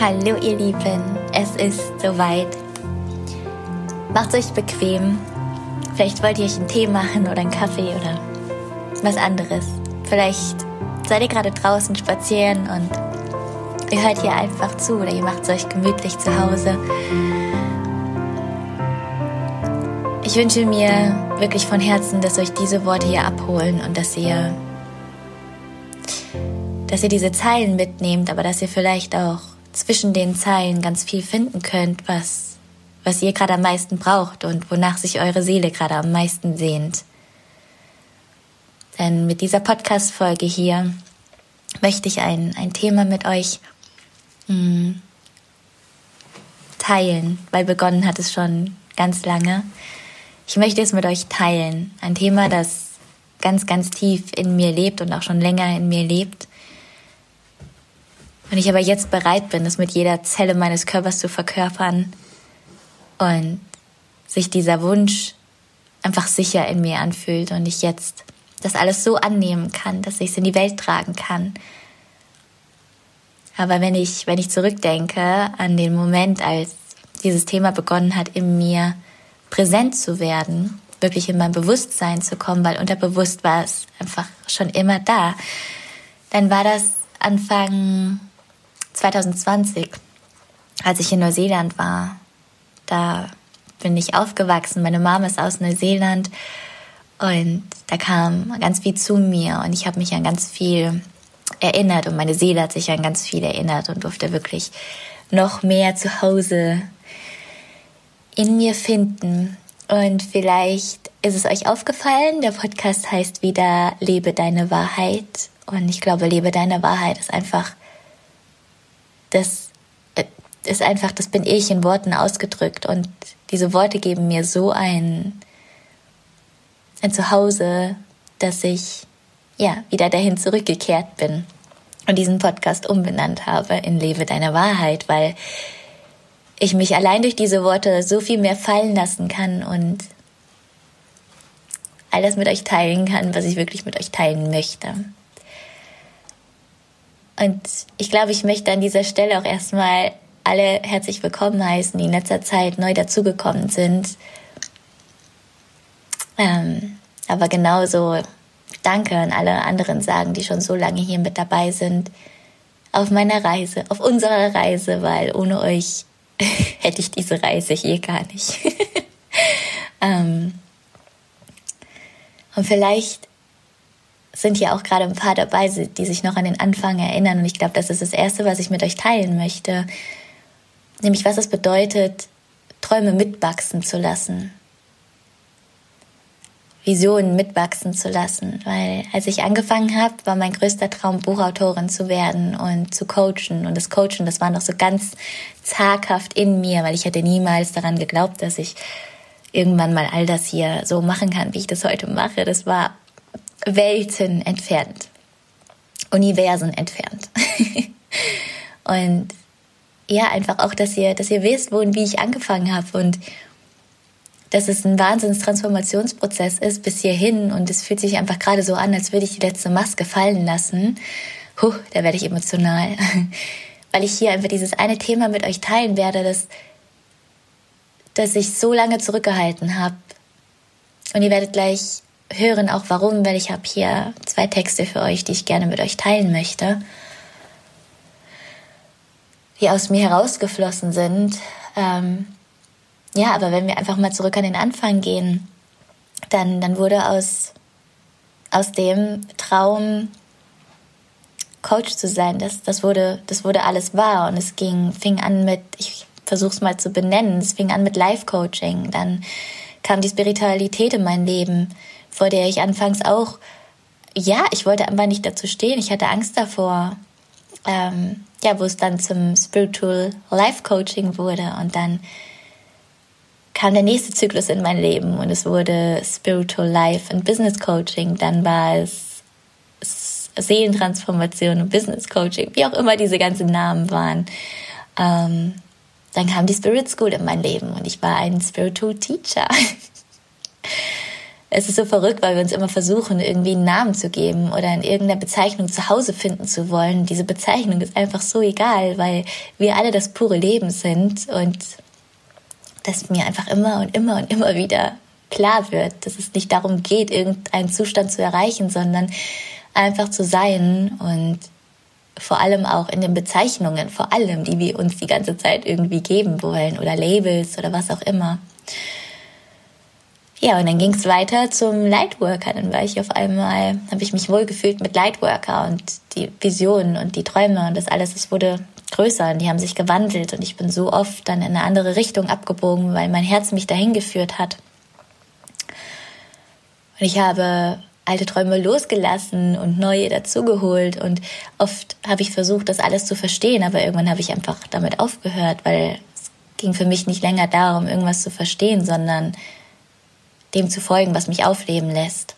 Hallo ihr Lieben, es ist soweit. Macht euch bequem. Vielleicht wollt ihr euch einen Tee machen oder einen Kaffee oder was anderes. Vielleicht seid ihr gerade draußen spazieren und ihr hört hier einfach zu oder ihr macht es euch gemütlich zu Hause. Ich wünsche mir wirklich von Herzen, dass euch diese Worte hier abholen und dass ihr, dass ihr diese Zeilen mitnehmt, aber dass ihr vielleicht auch zwischen den Zeilen ganz viel finden könnt, was, was ihr gerade am meisten braucht und wonach sich eure Seele gerade am meisten sehnt. Denn mit dieser Podcast-Folge hier möchte ich ein, ein Thema mit euch mh, hm, teilen, weil begonnen hat es schon ganz lange. Ich möchte es mit euch teilen. Ein Thema, das ganz, ganz tief in mir lebt und auch schon länger in mir lebt. Und ich aber jetzt bereit bin, es mit jeder Zelle meines Körpers zu verkörpern und sich dieser Wunsch einfach sicher in mir anfühlt und ich jetzt das alles so annehmen kann, dass ich es in die Welt tragen kann. Aber wenn ich, wenn ich zurückdenke an den Moment, als dieses Thema begonnen hat, in mir präsent zu werden, wirklich in mein Bewusstsein zu kommen, weil unterbewusst war es einfach schon immer da, dann war das Anfang 2020, als ich in Neuseeland war. Da bin ich aufgewachsen. Meine Mama ist aus Neuseeland und da kam ganz viel zu mir und ich habe mich an ganz viel erinnert und meine Seele hat sich an ganz viel erinnert und durfte wirklich noch mehr zu Hause in mir finden. Und vielleicht ist es euch aufgefallen, der Podcast heißt wieder Lebe deine Wahrheit. Und ich glaube, Lebe deine Wahrheit ist einfach, das äh, ist einfach, das bin ich in Worten ausgedrückt. Und diese Worte geben mir so ein, ein Zuhause, dass ich ja wieder dahin zurückgekehrt bin und diesen Podcast umbenannt habe in Lebe deine Wahrheit, weil ich mich allein durch diese Worte so viel mehr fallen lassen kann und all das mit euch teilen kann, was ich wirklich mit euch teilen möchte. Und ich glaube, ich möchte an dieser Stelle auch erstmal alle herzlich willkommen heißen, die in letzter Zeit neu dazugekommen sind. Ähm, aber genauso Danke an alle anderen sagen, die schon so lange hier mit dabei sind. Auf meiner Reise, auf unserer Reise, weil ohne euch hätte ich diese Reise hier gar nicht. ähm, und vielleicht sind hier auch gerade ein paar dabei, die sich noch an den Anfang erinnern. Und ich glaube, das ist das Erste, was ich mit euch teilen möchte. Nämlich, was es bedeutet, Träume mitwachsen zu lassen. Visionen mitwachsen zu lassen. Weil als ich angefangen habe, war mein größter Traum, Buchautorin zu werden und zu coachen. Und das Coachen, das war noch so ganz zaghaft in mir, weil ich hätte niemals daran geglaubt, dass ich irgendwann mal all das hier so machen kann, wie ich das heute mache. Das war Welten entfernt. Universen entfernt. und ja, einfach auch, dass ihr, dass ihr wisst, wo und wie ich angefangen habe und dass es ein Wahnsinnstransformationsprozess ist bis hierhin und es fühlt sich einfach gerade so an, als würde ich die letzte Maske fallen lassen. Huh, da werde ich emotional, weil ich hier einfach dieses eine Thema mit euch teilen werde, das, das ich so lange zurückgehalten habe. Und ihr werdet gleich hören auch warum, weil ich habe hier zwei Texte für euch, die ich gerne mit euch teilen möchte, die aus mir herausgeflossen sind. Ähm, ja, aber wenn wir einfach mal zurück an den Anfang gehen, dann, dann wurde aus, aus dem Traum, Coach zu sein, das, das, wurde, das wurde alles wahr. Und es ging, fing an mit, ich versuche es mal zu benennen, es fing an mit Life-Coaching. Dann kam die Spiritualität in mein Leben, vor der ich anfangs auch, ja, ich wollte einfach nicht dazu stehen. Ich hatte Angst davor. Ähm, ja, wo es dann zum Spiritual Life Coaching wurde und dann kam der nächste Zyklus in mein Leben und es wurde Spiritual Life und Business Coaching. Dann war es Seelentransformation und Business Coaching, wie auch immer diese ganzen Namen waren. Ähm, dann kam die Spirit School in mein Leben und ich war ein Spiritual Teacher. es ist so verrückt, weil wir uns immer versuchen, irgendwie einen Namen zu geben oder in irgendeiner Bezeichnung zu Hause finden zu wollen. Diese Bezeichnung ist einfach so egal, weil wir alle das pure Leben sind und dass mir einfach immer und immer und immer wieder klar wird, dass es nicht darum geht, irgendeinen Zustand zu erreichen, sondern einfach zu sein und vor allem auch in den Bezeichnungen, vor allem, die wir uns die ganze Zeit irgendwie geben wollen oder Labels oder was auch immer. Ja, und dann ging es weiter zum Lightworker. Dann war ich auf einmal, habe ich mich wohlgefühlt mit Lightworker und die Visionen und die Träume und das alles, es wurde größer und die haben sich gewandelt und ich bin so oft dann in eine andere Richtung abgebogen, weil mein Herz mich dahin geführt hat. Und ich habe alte Träume losgelassen und neue dazugeholt und oft habe ich versucht, das alles zu verstehen, aber irgendwann habe ich einfach damit aufgehört, weil es ging für mich nicht länger darum, irgendwas zu verstehen, sondern dem zu folgen, was mich aufleben lässt.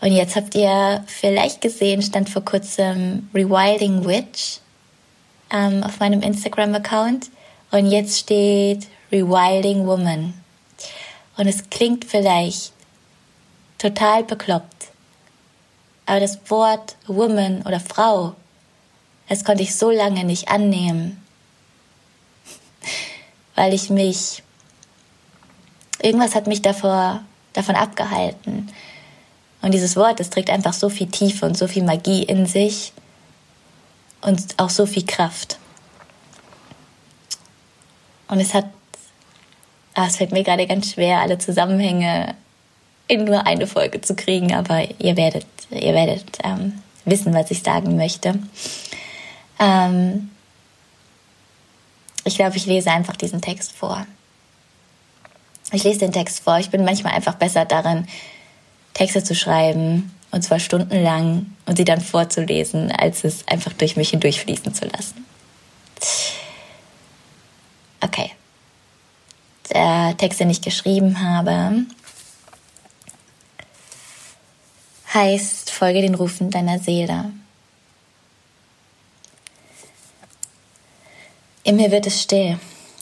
Und jetzt habt ihr vielleicht gesehen, stand vor kurzem Rewilding Witch ähm, auf meinem Instagram-Account und jetzt steht Rewilding Woman. Und es klingt vielleicht total bekloppt. Aber das Wort Woman oder Frau, das konnte ich so lange nicht annehmen, weil ich mich, irgendwas hat mich davor, davon abgehalten. Und dieses Wort, das trägt einfach so viel Tiefe und so viel Magie in sich und auch so viel Kraft. Und es hat, ah, es fällt mir gerade ganz schwer, alle Zusammenhänge in nur eine Folge zu kriegen, aber ihr werdet, ihr werdet ähm, wissen, was ich sagen möchte. Ähm, ich glaube, ich lese einfach diesen Text vor. Ich lese den Text vor. Ich bin manchmal einfach besser darin, Texte zu schreiben, und zwar stundenlang, und sie dann vorzulesen, als es einfach durch mich hindurchfließen zu lassen. Okay. Der Text, den ich geschrieben habe, heißt, folge den Rufen deiner Seele. In mir wird es still,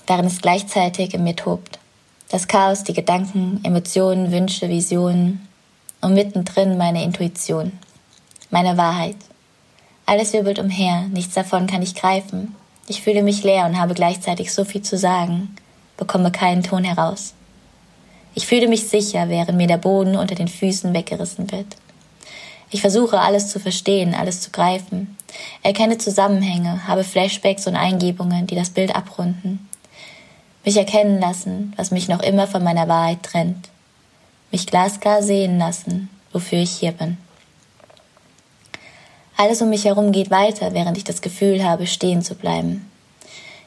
während es gleichzeitig in mir tobt. Das Chaos, die Gedanken, Emotionen, Wünsche, Visionen und mittendrin meine Intuition, meine Wahrheit. Alles wirbelt umher, nichts davon kann ich greifen. Ich fühle mich leer und habe gleichzeitig so viel zu sagen, bekomme keinen Ton heraus. Ich fühle mich sicher, während mir der Boden unter den Füßen weggerissen wird. Ich versuche alles zu verstehen, alles zu greifen, erkenne Zusammenhänge, habe Flashbacks und Eingebungen, die das Bild abrunden. Mich erkennen lassen, was mich noch immer von meiner Wahrheit trennt. Mich glasklar sehen lassen, wofür ich hier bin. Alles um mich herum geht weiter, während ich das Gefühl habe, stehen zu bleiben.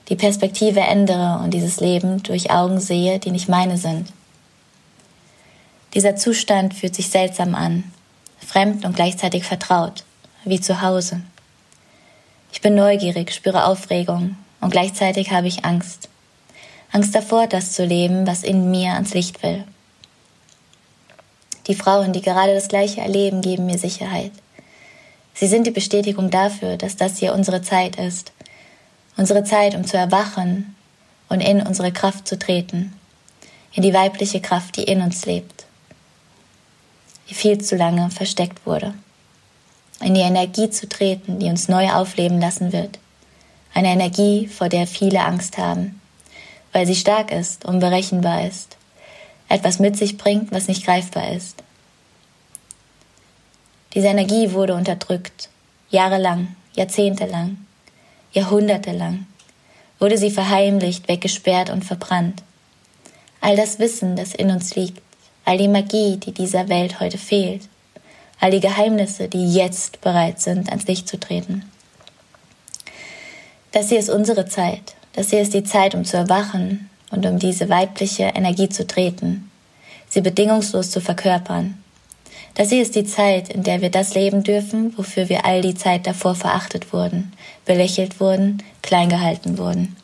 Die Perspektive ändere und dieses Leben durch Augen sehe, die nicht meine sind. Dieser Zustand fühlt sich seltsam an, fremd und gleichzeitig vertraut, wie zu Hause. Ich bin neugierig, spüre Aufregung und gleichzeitig habe ich Angst. Angst davor, das zu leben, was in mir ans Licht will. Die Frauen, die gerade das Gleiche erleben, geben mir Sicherheit. Sie sind die Bestätigung dafür, dass das hier unsere Zeit ist. Unsere Zeit, um zu erwachen und in unsere Kraft zu treten. In die weibliche Kraft, die in uns lebt die viel zu lange versteckt wurde. In die Energie zu treten, die uns neu aufleben lassen wird. Eine Energie, vor der viele Angst haben, weil sie stark ist, unberechenbar ist, etwas mit sich bringt, was nicht greifbar ist. Diese Energie wurde unterdrückt, jahrelang, jahrzehntelang, jahrhundertelang, wurde sie verheimlicht, weggesperrt und verbrannt. All das Wissen, das in uns liegt, all die Magie, die dieser Welt heute fehlt, all die Geheimnisse, die jetzt bereit sind, ans Licht zu treten. Das hier ist unsere Zeit, das hier ist die Zeit, um zu erwachen und um diese weibliche Energie zu treten, sie bedingungslos zu verkörpern. Das hier ist die Zeit, in der wir das leben dürfen, wofür wir all die Zeit davor verachtet wurden, belächelt wurden, klein gehalten wurden.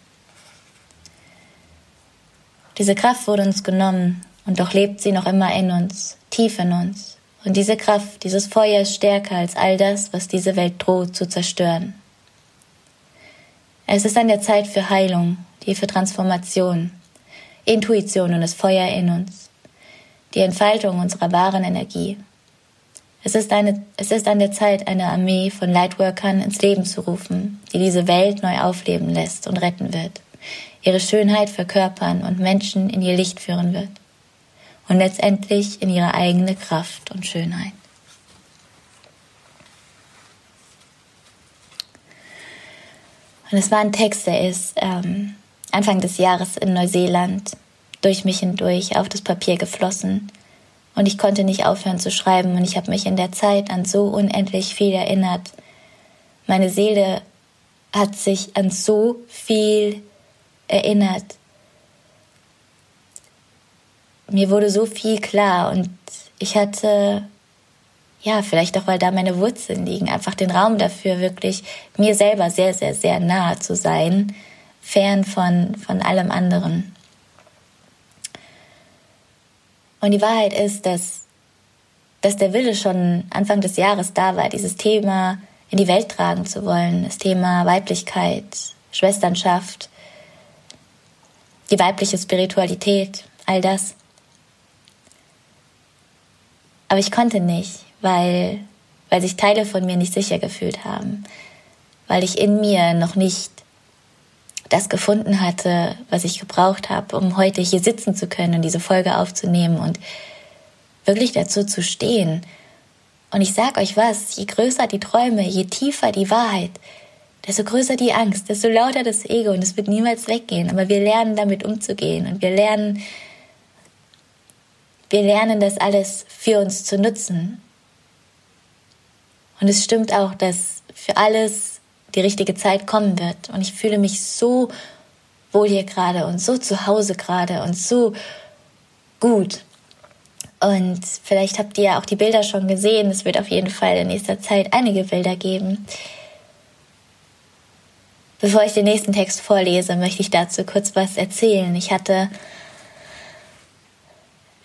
Diese Kraft wurde uns genommen, und doch lebt sie noch immer in uns, tief in uns. Und diese Kraft, dieses Feuer ist stärker als all das, was diese Welt droht zu zerstören. Es ist an der Zeit für Heilung, die für Transformation, Intuition und das Feuer in uns. die Entfaltung unserer wahren Energie. Es ist, eine, es ist an der Zeit, eine Armee von Lightworkern ins Leben zu rufen, die diese Welt neu aufleben lässt und retten wird, ihre Schönheit verkörpern und Menschen in ihr Licht führen wird und letztendlich in ihre eigene Kraft und Schönheit. Und es war ein Text, der ist ähm, Anfang des Jahres in Neuseeland durch mich hindurch auf das Papier geflossen. Und ich konnte nicht aufhören zu schreiben und ich habe mich in der Zeit an so unendlich viel erinnert. Meine Seele hat sich an so viel erinnert. Mir wurde so viel klar und ich hatte ja, vielleicht auch, weil da meine Wurzeln liegen, einfach den Raum dafür, wirklich mir selber sehr, sehr, sehr nahe zu sein, fern von, von allem anderen. Und die Wahrheit ist, dass, dass der Wille schon Anfang des Jahres da war, dieses Thema in die Welt tragen zu wollen, das Thema Weiblichkeit, Schwesternschaft, die weibliche Spiritualität, all das. Aber ich konnte nicht, weil, weil sich Teile von mir nicht sicher gefühlt haben, weil ich in mir noch nicht das gefunden hatte, was ich gebraucht habe, um heute hier sitzen zu können und diese Folge aufzunehmen und wirklich dazu zu stehen. Und ich sag euch was, je größer die Träume, je tiefer die Wahrheit, desto größer die Angst, desto lauter das Ego und es wird niemals weggehen. Aber wir lernen damit umzugehen und wir lernen, wir lernen das alles für uns zu nutzen. Und es stimmt auch, dass für alles die richtige Zeit kommen wird. Und ich fühle mich so wohl hier gerade und so zu Hause gerade und so gut. Und vielleicht habt ihr auch die Bilder schon gesehen. Es wird auf jeden Fall in nächster Zeit einige Bilder geben. Bevor ich den nächsten Text vorlese, möchte ich dazu kurz was erzählen. Ich hatte,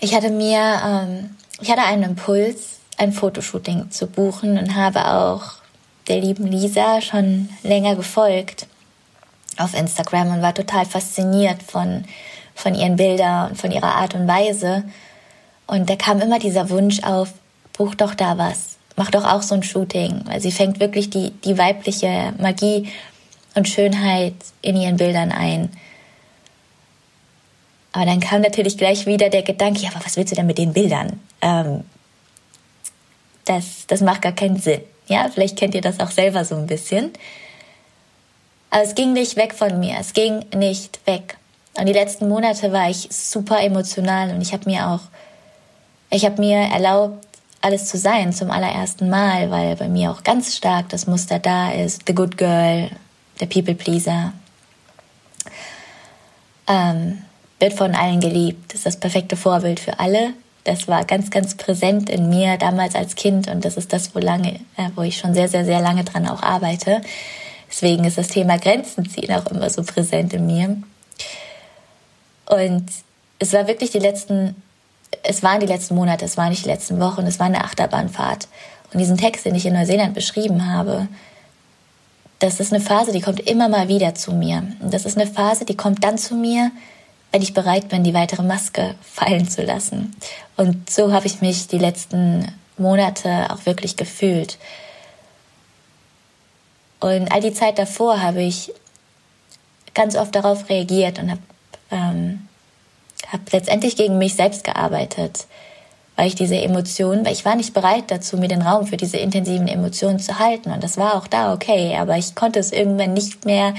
ich hatte mir, ähm, ich hatte einen Impuls, ein Fotoshooting zu buchen und habe auch der lieben Lisa schon länger gefolgt auf Instagram und war total fasziniert von, von ihren Bildern und von ihrer Art und Weise. Und da kam immer dieser Wunsch auf, buch doch da was, mach doch auch so ein Shooting, weil sie fängt wirklich die, die weibliche Magie und Schönheit in ihren Bildern ein. Aber dann kam natürlich gleich wieder der Gedanke, ja, aber was willst du denn mit den Bildern? Ähm, das, das macht gar keinen Sinn. Ja, vielleicht kennt ihr das auch selber so ein bisschen. Aber es ging nicht weg von mir. Es ging nicht weg. Und die letzten Monate war ich super emotional und ich habe mir auch, ich habe mir erlaubt, alles zu sein zum allerersten Mal, weil bei mir auch ganz stark das Muster da ist. The Good Girl, der People Pleaser. Ähm, wird von allen geliebt, ist das perfekte Vorbild für alle. Das war ganz, ganz präsent in mir damals als Kind und das ist das, wo, lange, äh, wo ich schon sehr, sehr, sehr lange dran auch arbeite. Deswegen ist das Thema Grenzen ziehen auch immer so präsent in mir. Und es war wirklich die letzten, es waren die letzten Monate, es waren nicht die letzten Wochen, es war eine Achterbahnfahrt. Und diesen Text, den ich in Neuseeland beschrieben habe, das ist eine Phase, die kommt immer mal wieder zu mir. Und das ist eine Phase, die kommt dann zu mir, wenn ich bereit bin, die weitere Maske fallen zu lassen. Und so habe ich mich die letzten Monate auch wirklich gefühlt. Und all die Zeit davor habe ich ganz oft darauf reagiert und habe ähm, hab letztendlich gegen mich selbst gearbeitet weil ich diese Emotionen, weil ich war nicht bereit dazu, mir den Raum für diese intensiven Emotionen zu halten. Und das war auch da okay, aber ich konnte es irgendwann nicht mehr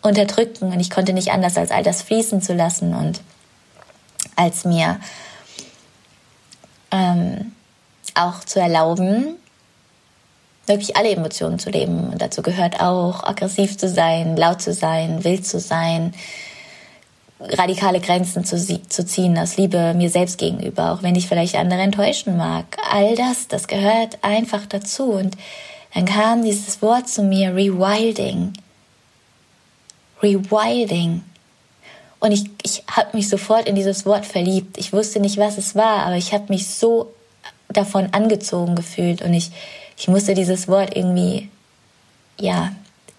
unterdrücken und ich konnte nicht anders, als all das fließen zu lassen und als mir ähm, auch zu erlauben, wirklich alle Emotionen zu leben. Und dazu gehört auch, aggressiv zu sein, laut zu sein, wild zu sein, radikale Grenzen zu, zu ziehen aus Liebe mir selbst gegenüber, auch wenn ich vielleicht andere enttäuschen mag. All das, das gehört einfach dazu. Und dann kam dieses Wort zu mir, Rewilding. Rewilding. Und ich, ich habe mich sofort in dieses Wort verliebt. Ich wusste nicht, was es war, aber ich habe mich so davon angezogen gefühlt und ich, ich musste dieses Wort irgendwie, ja,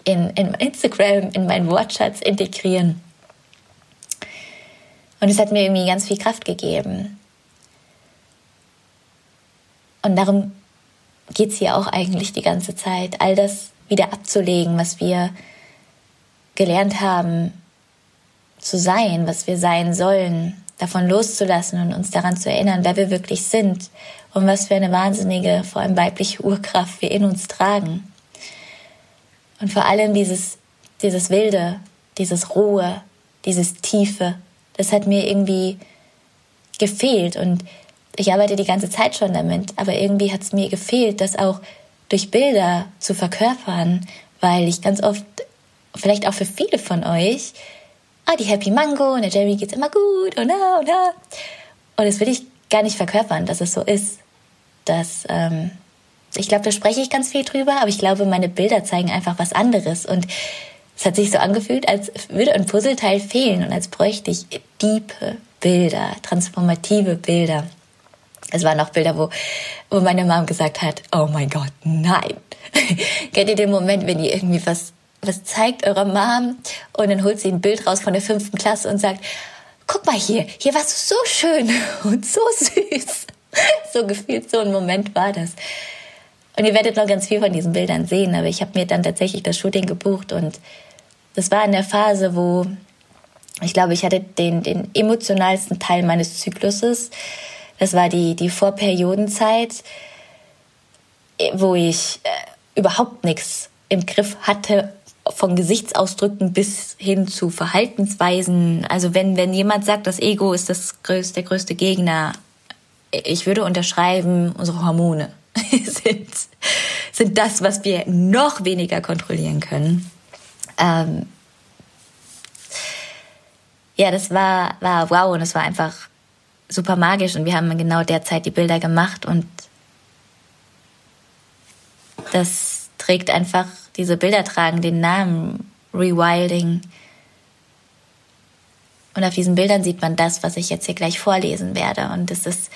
in, in Instagram, in meinen Wortschatz integrieren. Und es hat mir irgendwie ganz viel Kraft gegeben. Und darum geht es hier auch eigentlich die ganze Zeit, all das wieder abzulegen, was wir gelernt haben zu sein, was wir sein sollen, davon loszulassen und uns daran zu erinnern, wer wir wirklich sind und was für eine wahnsinnige, vor allem weibliche Urkraft wir in uns tragen. Und vor allem dieses, dieses Wilde, dieses Ruhe, dieses Tiefe, das hat mir irgendwie gefehlt und ich arbeite die ganze Zeit schon damit, aber irgendwie hat es mir gefehlt, das auch durch Bilder zu verkörpern, weil ich ganz oft, vielleicht auch für viele von euch, ah, die Happy Mango und der Jerry geht's immer gut und da und da. Und das will ich gar nicht verkörpern, dass es so ist. Dass, ähm, ich glaube, da spreche ich ganz viel drüber, aber ich glaube, meine Bilder zeigen einfach was anderes. Und es hat sich so angefühlt, als würde ein Puzzleteil fehlen und als bräuchte ich diepe Bilder, transformative Bilder. Es waren auch Bilder, wo, wo meine Mom gesagt hat, oh mein Gott, nein. Kennt ihr den Moment, wenn ihr irgendwie was, was zeigt eurer Mom und dann holt sie ein Bild raus von der fünften Klasse und sagt, guck mal hier, hier warst du so schön und so süß. So gefühlt, so ein Moment war das. Und ihr werdet noch ganz viel von diesen Bildern sehen, aber ich habe mir dann tatsächlich das Shooting gebucht und das war in der Phase, wo ich glaube, ich hatte den, den emotionalsten Teil meines Zykluses. Das war die, die Vorperiodenzeit, wo ich äh, überhaupt nichts im Griff hatte, von Gesichtsausdrücken bis hin zu Verhaltensweisen. Also wenn, wenn jemand sagt, das Ego ist das größte, der größte Gegner, ich würde unterschreiben, unsere Hormone sind, sind das, was wir noch weniger kontrollieren können. Ähm, ja, das war, war wow und es war einfach super magisch und wir haben genau derzeit die Bilder gemacht und das trägt einfach, diese Bilder tragen den Namen Rewilding. Und auf diesen Bildern sieht man das, was ich jetzt hier gleich vorlesen werde. Und es ist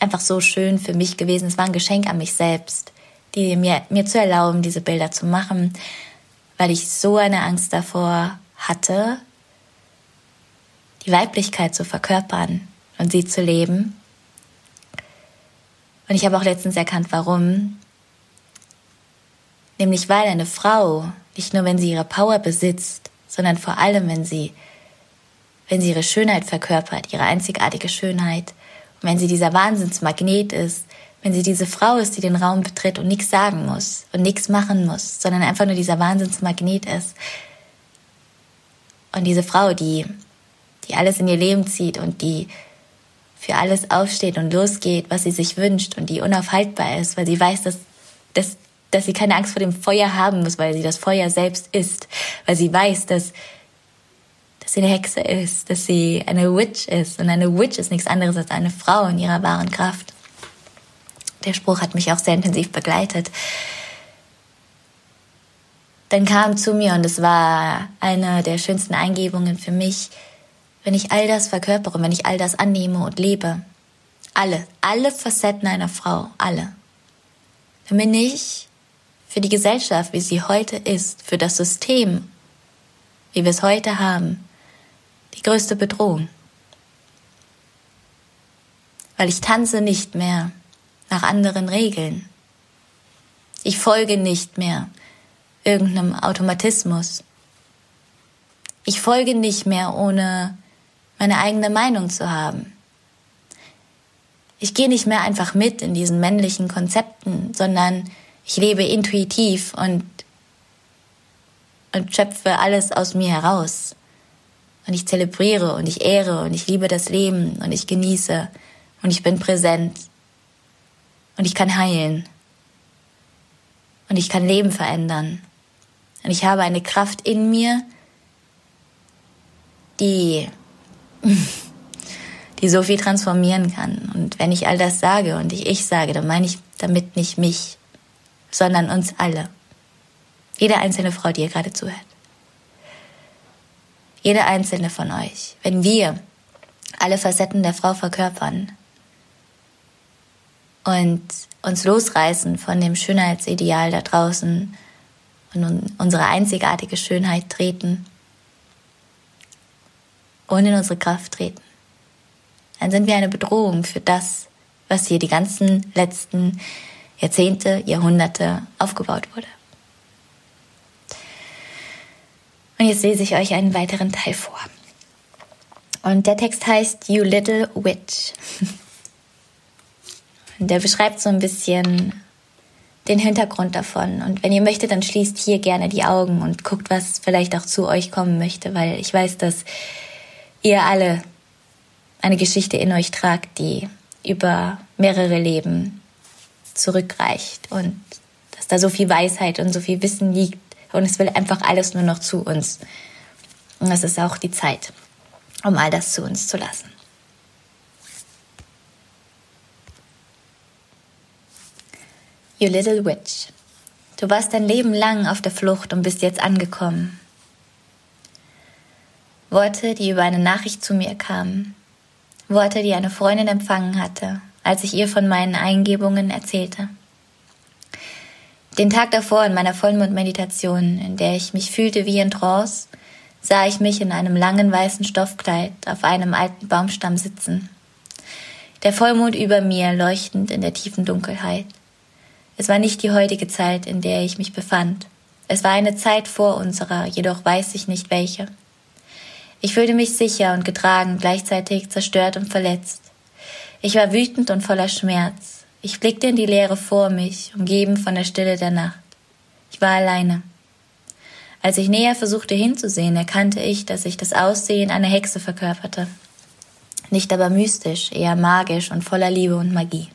einfach so schön für mich gewesen. Es war ein Geschenk an mich selbst, die mir, mir zu erlauben, diese Bilder zu machen, weil ich so eine Angst davor hatte, die Weiblichkeit zu verkörpern und sie zu leben. Und ich habe auch letztens erkannt, warum. Nämlich weil eine Frau, nicht nur wenn sie ihre Power besitzt, sondern vor allem, wenn sie, wenn sie ihre Schönheit verkörpert, ihre einzigartige Schönheit, und wenn sie dieser Wahnsinnsmagnet ist, wenn sie diese Frau ist, die den Raum betritt und nichts sagen muss und nichts machen muss, sondern einfach nur dieser Wahnsinnsmagnet ist. Und diese Frau, die die alles in ihr Leben zieht und die für alles aufsteht und losgeht, was sie sich wünscht und die unaufhaltbar ist, weil sie weiß, dass, dass, dass sie keine Angst vor dem Feuer haben muss, weil sie das Feuer selbst ist, weil sie weiß, dass, dass sie eine Hexe ist, dass sie eine Witch ist und eine Witch ist nichts anderes als eine Frau in ihrer wahren Kraft. Der Spruch hat mich auch sehr intensiv begleitet. Dann kam zu mir und es war eine der schönsten Eingebungen für mich, wenn ich all das verkörpere, wenn ich all das annehme und lebe, alle, alle Facetten einer Frau, alle, dann bin ich für die Gesellschaft, wie sie heute ist, für das System, wie wir es heute haben, die größte Bedrohung. Weil ich tanze nicht mehr nach anderen Regeln. Ich folge nicht mehr irgendeinem Automatismus. Ich folge nicht mehr ohne meine eigene Meinung zu haben. Ich gehe nicht mehr einfach mit in diesen männlichen Konzepten, sondern ich lebe intuitiv und, und schöpfe alles aus mir heraus. Und ich zelebriere und ich ehre und ich liebe das Leben und ich genieße und ich bin präsent und ich kann heilen und ich kann Leben verändern. Und ich habe eine Kraft in mir, die die so viel transformieren kann. Und wenn ich all das sage und ich ich sage, dann meine ich damit nicht mich, sondern uns alle. Jede einzelne Frau, die ihr gerade zuhört. Jede einzelne von euch. Wenn wir alle Facetten der Frau verkörpern und uns losreißen von dem Schönheitsideal da draußen und unsere einzigartige Schönheit treten, und in unsere Kraft treten. Dann sind wir eine Bedrohung für das, was hier die ganzen letzten Jahrzehnte, Jahrhunderte aufgebaut wurde. Und jetzt lese ich euch einen weiteren Teil vor. Und der Text heißt You Little Witch. Der beschreibt so ein bisschen den Hintergrund davon. Und wenn ihr möchtet, dann schließt hier gerne die Augen und guckt, was vielleicht auch zu euch kommen möchte, weil ich weiß, dass ihr alle eine Geschichte in euch tragt, die über mehrere Leben zurückreicht und dass da so viel Weisheit und so viel Wissen liegt und es will einfach alles nur noch zu uns. Und es ist auch die Zeit, um all das zu uns zu lassen. You little witch. Du warst dein Leben lang auf der Flucht und bist jetzt angekommen. Worte, die über eine Nachricht zu mir kamen. Worte, die eine Freundin empfangen hatte, als ich ihr von meinen Eingebungen erzählte. Den Tag davor in meiner Vollmondmeditation, in der ich mich fühlte wie in Trance, sah ich mich in einem langen weißen Stoffkleid auf einem alten Baumstamm sitzen. Der Vollmond über mir leuchtend in der tiefen Dunkelheit. Es war nicht die heutige Zeit, in der ich mich befand. Es war eine Zeit vor unserer, jedoch weiß ich nicht welche. Ich fühlte mich sicher und getragen, gleichzeitig zerstört und verletzt. Ich war wütend und voller Schmerz. Ich blickte in die Leere vor mich, umgeben von der Stille der Nacht. Ich war alleine. Als ich näher versuchte hinzusehen, erkannte ich, dass ich das Aussehen einer Hexe verkörperte. Nicht aber mystisch, eher magisch und voller Liebe und Magie.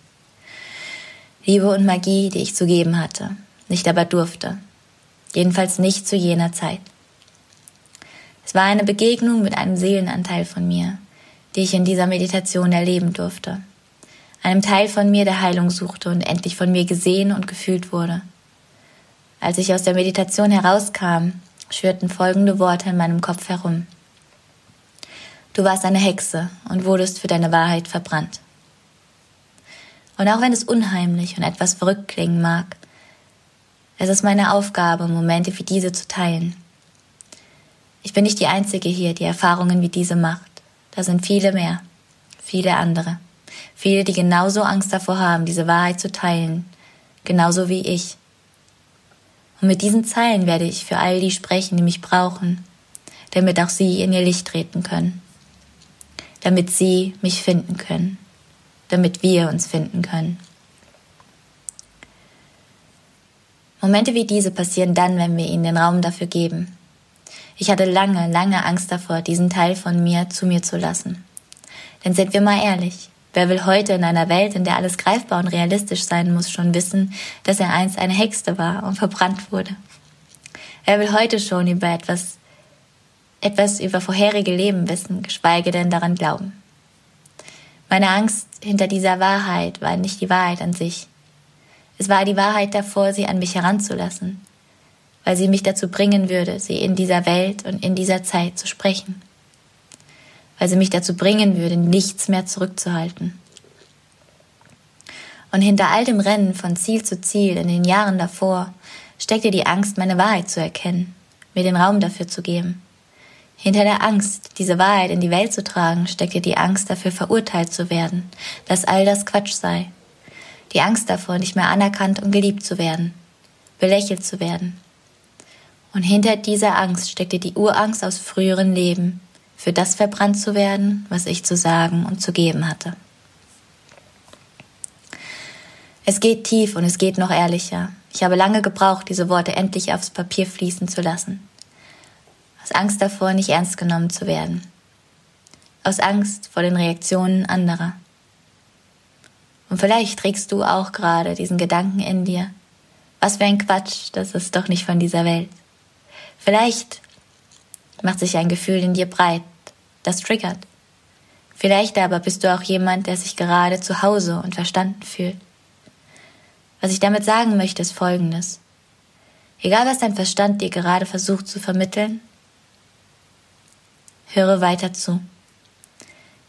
Liebe und Magie, die ich zu geben hatte, nicht aber durfte. Jedenfalls nicht zu jener Zeit. Es war eine Begegnung mit einem Seelenanteil von mir, die ich in dieser Meditation erleben durfte. Einem Teil von mir, der Heilung suchte und endlich von mir gesehen und gefühlt wurde. Als ich aus der Meditation herauskam, schwirrten folgende Worte in meinem Kopf herum. Du warst eine Hexe und wurdest für deine Wahrheit verbrannt. Und auch wenn es unheimlich und etwas verrückt klingen mag, es ist meine Aufgabe, Momente wie diese zu teilen. Ich bin nicht die Einzige hier, die Erfahrungen wie diese macht. Da sind viele mehr, viele andere. Viele, die genauso Angst davor haben, diese Wahrheit zu teilen, genauso wie ich. Und mit diesen Zeilen werde ich für all die sprechen, die mich brauchen, damit auch sie in ihr Licht treten können, damit sie mich finden können damit wir uns finden können. Momente wie diese passieren dann, wenn wir ihnen den Raum dafür geben. Ich hatte lange, lange Angst davor, diesen Teil von mir zu mir zu lassen. Denn sind wir mal ehrlich, wer will heute in einer Welt, in der alles greifbar und realistisch sein muss, schon wissen, dass er einst eine Hexe war und verbrannt wurde? Wer will heute schon über etwas, etwas über vorherige Leben wissen, geschweige denn daran glauben? Meine Angst hinter dieser Wahrheit war nicht die Wahrheit an sich. Es war die Wahrheit davor, sie an mich heranzulassen, weil sie mich dazu bringen würde, sie in dieser Welt und in dieser Zeit zu sprechen, weil sie mich dazu bringen würde, nichts mehr zurückzuhalten. Und hinter all dem Rennen von Ziel zu Ziel in den Jahren davor steckte die Angst, meine Wahrheit zu erkennen, mir den Raum dafür zu geben. Hinter der Angst, diese Wahrheit in die Welt zu tragen, steckte die Angst dafür verurteilt zu werden, dass all das Quatsch sei. Die Angst davor, nicht mehr anerkannt und geliebt zu werden, belächelt zu werden. Und hinter dieser Angst steckte die Urangst aus früheren Leben, für das verbrannt zu werden, was ich zu sagen und zu geben hatte. Es geht tief und es geht noch ehrlicher. Ich habe lange gebraucht, diese Worte endlich aufs Papier fließen zu lassen Angst davor, nicht ernst genommen zu werden, aus Angst vor den Reaktionen anderer. Und vielleicht trägst du auch gerade diesen Gedanken in dir. Was für ein Quatsch, das ist doch nicht von dieser Welt. Vielleicht macht sich ein Gefühl in dir breit, das triggert. Vielleicht aber bist du auch jemand, der sich gerade zu Hause und verstanden fühlt. Was ich damit sagen möchte, ist Folgendes. Egal was dein Verstand dir gerade versucht zu vermitteln, höre weiter zu.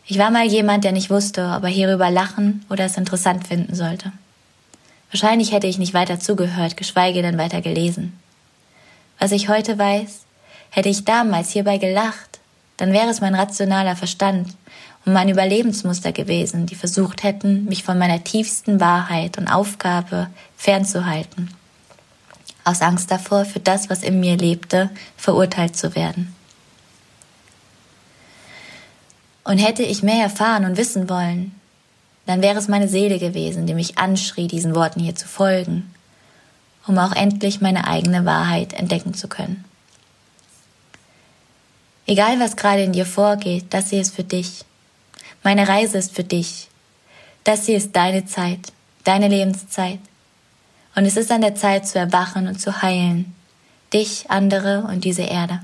Ich war mal jemand, der nicht wusste, ob er hierüber lachen oder es interessant finden sollte. Wahrscheinlich hätte ich nicht weiter zugehört, geschweige denn weiter gelesen. Was ich heute weiß, hätte ich damals hierbei gelacht, dann wäre es mein rationaler Verstand und mein Überlebensmuster gewesen, die versucht hätten, mich von meiner tiefsten Wahrheit und Aufgabe fernzuhalten. Aus Angst davor, für das, was in mir lebte, verurteilt zu werden. Und hätte ich mehr erfahren und wissen wollen, dann wäre es meine Seele gewesen, die mich anschrie, diesen Worten hier zu folgen, um auch endlich meine eigene Wahrheit entdecken zu können. Egal was gerade in dir vorgeht, das hier ist für dich. Meine Reise ist für dich. Das hier ist deine Zeit, deine Lebenszeit. Und es ist an der Zeit zu erwachen und zu heilen. Dich, andere und diese Erde.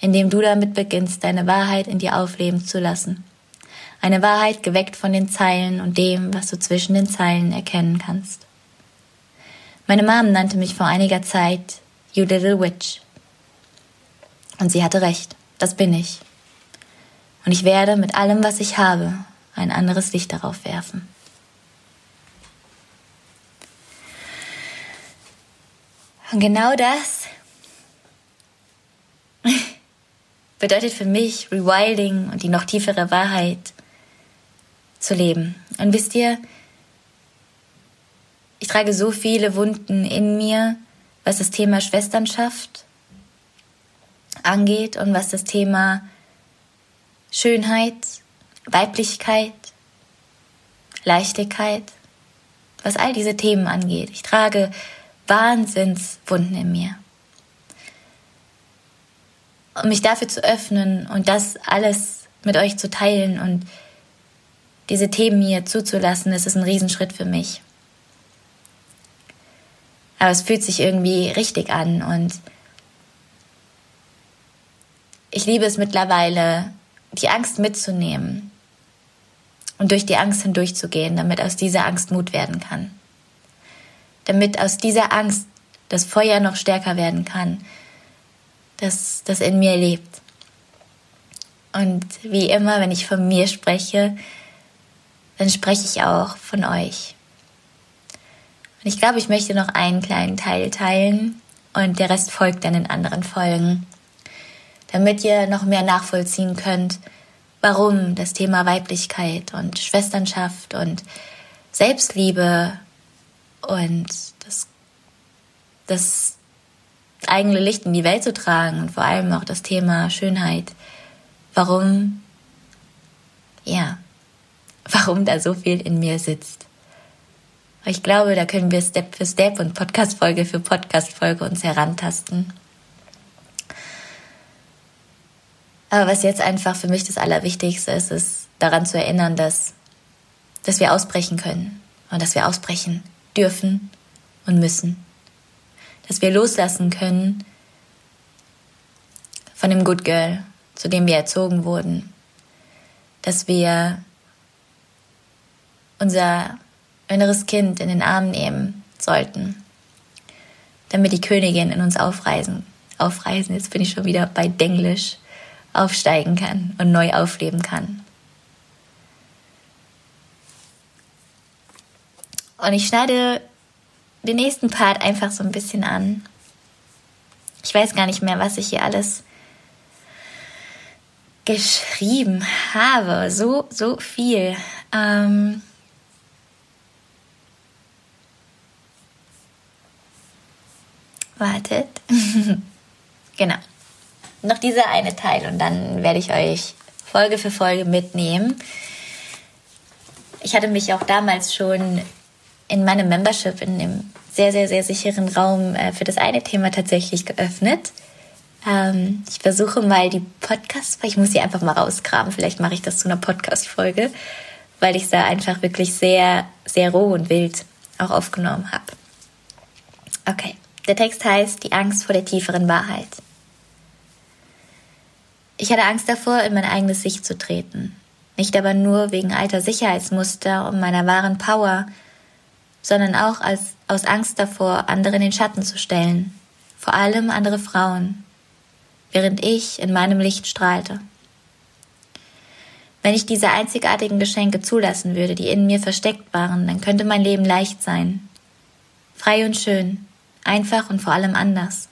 Indem du damit beginnst, deine Wahrheit in dir aufleben zu lassen. Eine Wahrheit geweckt von den Zeilen und dem, was du zwischen den Zeilen erkennen kannst. Meine Mom nannte mich vor einiger Zeit You Little Witch. Und sie hatte recht, das bin ich. Und ich werde mit allem, was ich habe, ein anderes Licht darauf werfen. Und genau das bedeutet für mich Rewilding und die noch tiefere Wahrheit zu leben. Und wisst ihr, ich trage so viele Wunden in mir, was das Thema Schwesternschaft angeht und was das Thema Schönheit, Weiblichkeit, Leichtigkeit, was all diese Themen angeht. Ich trage Wahnsinnswunden in mir. Um mich dafür zu öffnen und das alles mit euch zu teilen und diese Themen hier zuzulassen, das ist ein Riesenschritt für mich. Aber es fühlt sich irgendwie richtig an und ich liebe es mittlerweile, die Angst mitzunehmen und durch die Angst hindurchzugehen, damit aus dieser Angst Mut werden kann. Damit aus dieser Angst das Feuer noch stärker werden kann, das, das in mir lebt. Und wie immer, wenn ich von mir spreche, dann spreche ich auch von euch. Und ich glaube, ich möchte noch einen kleinen Teil teilen und der Rest folgt dann in anderen Folgen damit ihr noch mehr nachvollziehen könnt, warum das Thema Weiblichkeit und Schwesternschaft und Selbstliebe und das, das eigene Licht in die Welt zu tragen und vor allem auch das Thema Schönheit, warum, ja, warum da so viel in mir sitzt. Ich glaube, da können wir Step für Step und Podcast-Folge für Podcast-Folge uns herantasten. Aber was jetzt einfach für mich das Allerwichtigste ist, ist daran zu erinnern, dass, dass wir ausbrechen können und dass wir ausbrechen dürfen und müssen. Dass wir loslassen können von dem Good Girl, zu dem wir erzogen wurden. Dass wir unser inneres Kind in den Arm nehmen sollten, damit die Königin in uns aufreisen. Aufreisen, jetzt bin ich schon wieder bei Denglisch aufsteigen kann und neu aufleben kann. Und ich schneide den nächsten Part einfach so ein bisschen an. Ich weiß gar nicht mehr, was ich hier alles geschrieben habe. So, so viel. Ähm Wartet. genau noch dieser eine Teil und dann werde ich euch Folge für Folge mitnehmen. Ich hatte mich auch damals schon in meinem Membership in dem sehr, sehr, sehr sicheren Raum äh, für das eine Thema tatsächlich geöffnet. Ähm, ich versuche mal die Podcast, ich muss sie einfach mal rausgraben, vielleicht mache ich das zu einer Podcast-Folge, weil ich da einfach wirklich sehr, sehr roh und wild auch aufgenommen habe. Okay, der Text heißt Die Angst vor der tieferen Wahrheit. Ich hatte Angst davor, in mein eigenes Licht zu treten. Nicht aber nur wegen alter Sicherheitsmuster und meiner wahren Power, sondern auch als, aus Angst davor, andere in den Schatten zu stellen, vor allem andere Frauen, während ich in meinem Licht strahlte. Wenn ich diese einzigartigen Geschenke zulassen würde, die in mir versteckt waren, dann könnte mein Leben leicht sein. Frei und schön, einfach und vor allem anders.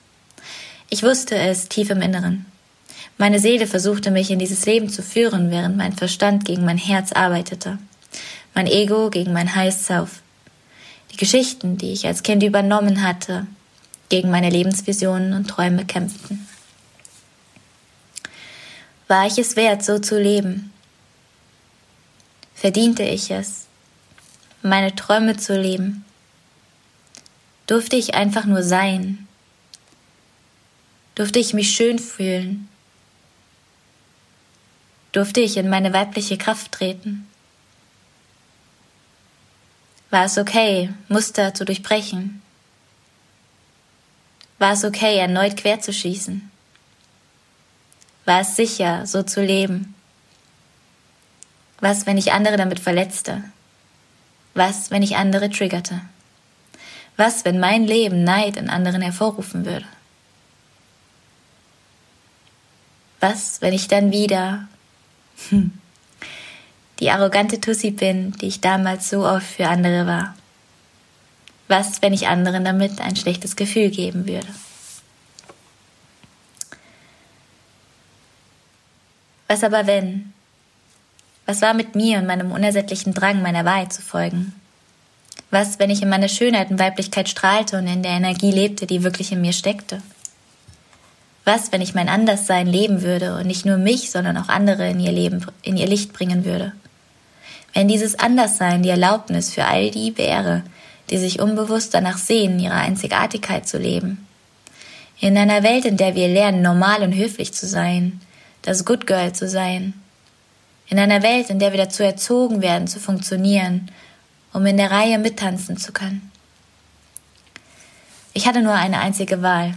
Ich wusste es tief im Inneren. Meine Seele versuchte mich in dieses Leben zu führen, während mein Verstand gegen mein Herz arbeitete. Mein Ego gegen mein High Self. Geschichten, die ich als Kind übernommen hatte, gegen meine Lebensvisionen und Träume kämpften. War ich es wert, so zu leben? Verdiente ich es, meine Träume zu leben? Durfte ich einfach nur sein? Durfte ich mich schön fühlen? Durfte ich in meine weibliche Kraft treten? War es okay, Muster zu durchbrechen? War es okay, erneut quer zu schießen? War es sicher, so zu leben? Was, wenn ich andere damit verletzte? Was, wenn ich andere triggerte? Was, wenn mein Leben Neid in anderen hervorrufen würde? Was, wenn ich dann wieder hm, die arrogante Tussi bin, die ich damals so oft für andere war? Was, wenn ich anderen damit ein schlechtes Gefühl geben würde? Was aber wenn? Was war mit mir und meinem unersättlichen Drang, meiner Wahrheit zu folgen? Was, wenn ich in meiner Schönheit und Weiblichkeit strahlte und in der Energie lebte, die wirklich in mir steckte? Was, wenn ich mein Anderssein leben würde und nicht nur mich, sondern auch andere in ihr Leben, in ihr Licht bringen würde? Wenn dieses Anderssein die Erlaubnis für all die wäre, die sich unbewusst danach sehen, ihre Einzigartigkeit zu leben. In einer Welt, in der wir lernen, normal und höflich zu sein, das Good Girl zu sein. In einer Welt, in der wir dazu erzogen werden, zu funktionieren, um in der Reihe mittanzen zu können. Ich hatte nur eine einzige Wahl,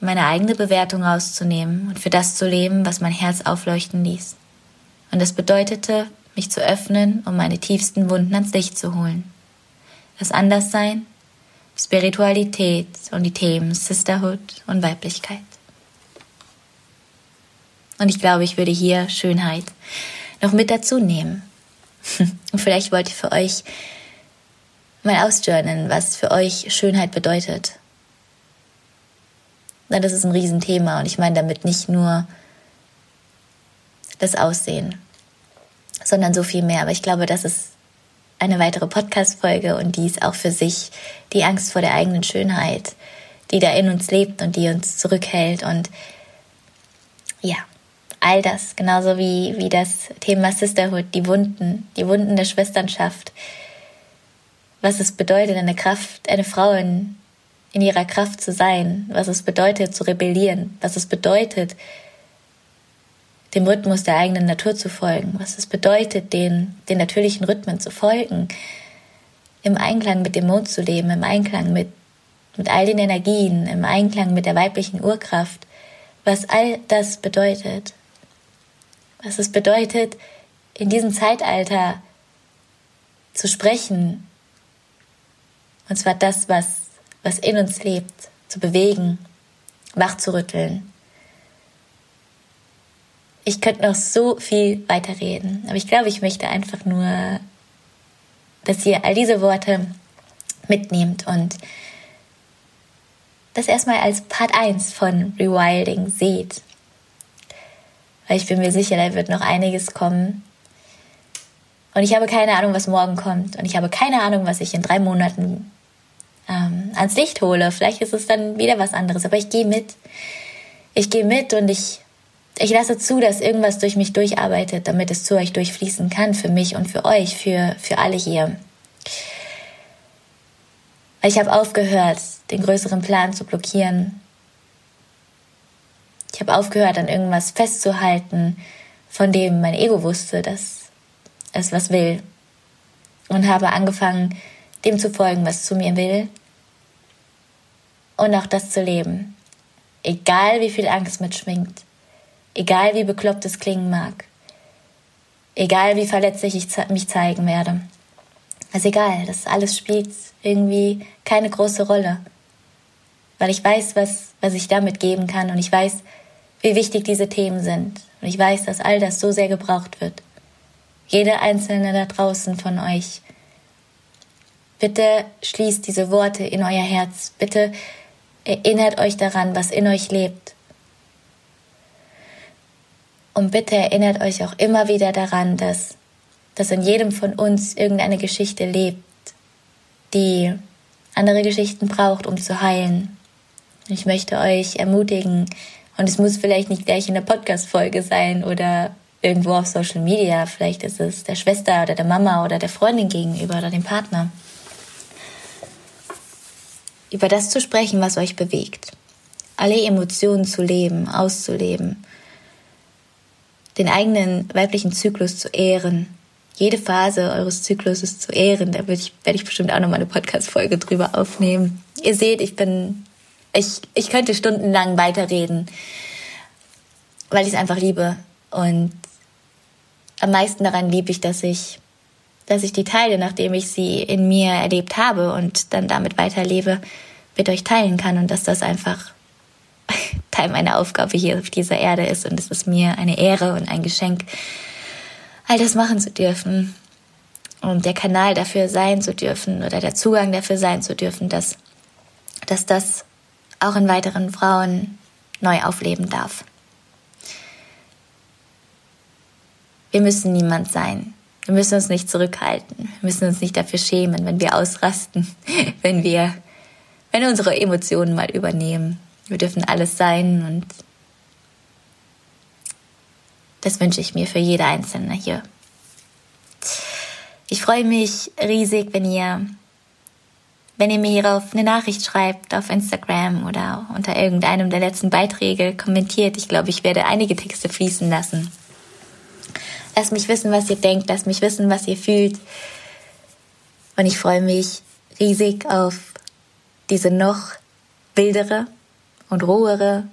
meine eigene Bewertung rauszunehmen und für das zu leben, was mein Herz aufleuchten ließ. Und das bedeutete, mich zu öffnen, um meine tiefsten Wunden ans Licht zu holen. Das Anderssein, Spiritualität und die Themen Sisterhood und Weiblichkeit. Und ich glaube, ich würde hier Schönheit noch mit dazu nehmen. Und vielleicht wollt ihr für euch mal ausjournalen, was für euch Schönheit bedeutet. Na, das ist ein Riesenthema und ich meine damit nicht nur das Aussehen, sondern so viel mehr. Aber ich glaube, das ist eine weitere Podcast-Folge und die ist auch für sich die Angst vor der eigenen Schönheit, die da in uns lebt und die uns zurückhält und ja, all das, genauso wie, wie das Thema Sisterhood, die Wunden, die Wunden der Schwesternschaft, was es bedeutet, eine Kraft, eine Frau in, in ihrer Kraft zu sein, was es bedeutet, zu rebellieren, was es bedeutet, dem Rhythmus der eigenen Natur zu folgen, was es bedeutet, den, den natürlichen Rhythmen zu folgen, im Einklang mit dem Mond zu leben, im Einklang mit, mit all den Energien, im Einklang mit der weiblichen Urkraft, was all das bedeutet was es bedeutet, in diesem Zeitalter zu sprechen. Und zwar das, was, was in uns lebt, zu bewegen, wach zu rütteln. Ich könnte noch so viel weiterreden, aber ich glaube, ich möchte einfach nur, dass ihr all diese Worte mitnehmt und das erstmal als Part 1 von Rewilding seht weil ich bin mir sicher, da wird noch einiges kommen. Und ich habe keine Ahnung, was morgen kommt. Und ich habe keine Ahnung, was ich in drei Monaten ähm, ans Licht hole. Vielleicht ist es dann wieder was anderes. Aber ich gehe mit. Ich gehe mit und ich, ich lasse zu, dass irgendwas durch mich durcharbeitet, damit es zu euch durchfließen kann, für mich und für euch, für, für alle hier. Ich habe aufgehört, den größeren Plan zu blockieren ich habe aufgehört, an irgendwas festzuhalten, von dem mein Ego wusste, dass es was will. Und habe angefangen, dem zu folgen, was zu mir will. Und auch das zu leben. Egal wie viel Angst mitschwingt. Egal wie bekloppt es klingen mag. Egal wie verletzlich ich mich zeigen werde. ist egal, das alles spielt irgendwie keine große Rolle. Weil ich weiß, was, was ich damit geben kann und ich weiß, wie wichtig diese Themen sind. Und ich weiß, dass all das so sehr gebraucht wird. Jeder einzelne da draußen von euch. Bitte schließt diese Worte in euer Herz. Bitte erinnert euch daran, was in euch lebt. Und bitte erinnert euch auch immer wieder daran, dass, dass in jedem von uns irgendeine Geschichte lebt, die andere Geschichten braucht, um zu heilen. Ich möchte euch ermutigen, und es muss vielleicht nicht gleich in der Podcast-Folge sein oder irgendwo auf Social Media. Vielleicht ist es der Schwester oder der Mama oder der Freundin gegenüber oder dem Partner. Über das zu sprechen, was euch bewegt. Alle Emotionen zu leben, auszuleben. Den eigenen weiblichen Zyklus zu ehren. Jede Phase eures Zykluses zu ehren. Da werde ich, werde ich bestimmt auch noch mal eine Podcast-Folge drüber aufnehmen. Ihr seht, ich bin ich, ich könnte stundenlang weiterreden, weil ich es einfach liebe. Und am meisten daran liebe ich, dass ich, dass ich die Teile, nachdem ich sie in mir erlebt habe und dann damit weiterlebe, mit euch teilen kann und dass das einfach Teil meiner Aufgabe hier auf dieser Erde ist. Und es ist mir eine Ehre und ein Geschenk, all das machen zu dürfen und der Kanal dafür sein zu dürfen oder der Zugang dafür sein zu dürfen, dass, dass das auch in weiteren Frauen neu aufleben darf. Wir müssen niemand sein. Wir müssen uns nicht zurückhalten. Wir müssen uns nicht dafür schämen, wenn wir ausrasten, wenn wir, wenn unsere Emotionen mal übernehmen. Wir dürfen alles sein und das wünsche ich mir für jede Einzelne hier. Ich freue mich riesig, wenn ihr wenn ihr mir hierauf eine Nachricht schreibt auf Instagram oder unter irgendeinem der letzten Beiträge kommentiert. Ich glaube, ich werde einige Texte fließen lassen. Lasst mich wissen, was ihr denkt, lasst mich wissen, was ihr fühlt. Und ich freue mich riesig auf diese noch wildere und rohere,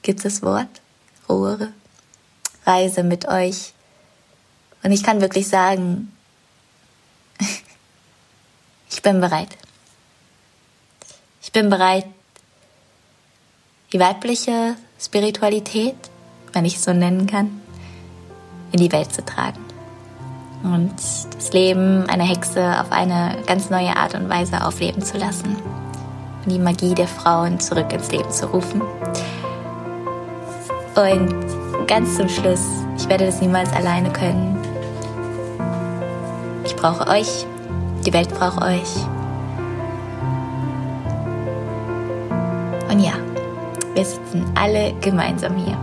gibt es Wort? Rohere Reise mit euch. Und ich kann wirklich sagen, ich bin bereit. Ich bin bereit, die weibliche Spiritualität, wenn ich es so nennen kann, in die Welt zu tragen. Und das Leben einer Hexe auf eine ganz neue Art und Weise aufleben zu lassen. Die Magie der Frauen zurück ins Leben zu rufen. Und ganz zum Schluss, ich werde das niemals alleine können. Ich brauche euch, die Welt braucht euch. Und ja, wir sitzen alle gemeinsam hier.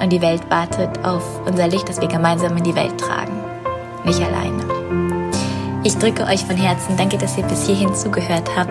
Und die Welt wartet auf unser Licht, das wir gemeinsam in die Welt tragen. Nicht alleine. Ich drücke euch von Herzen. Danke, dass ihr bis hierhin zugehört habt.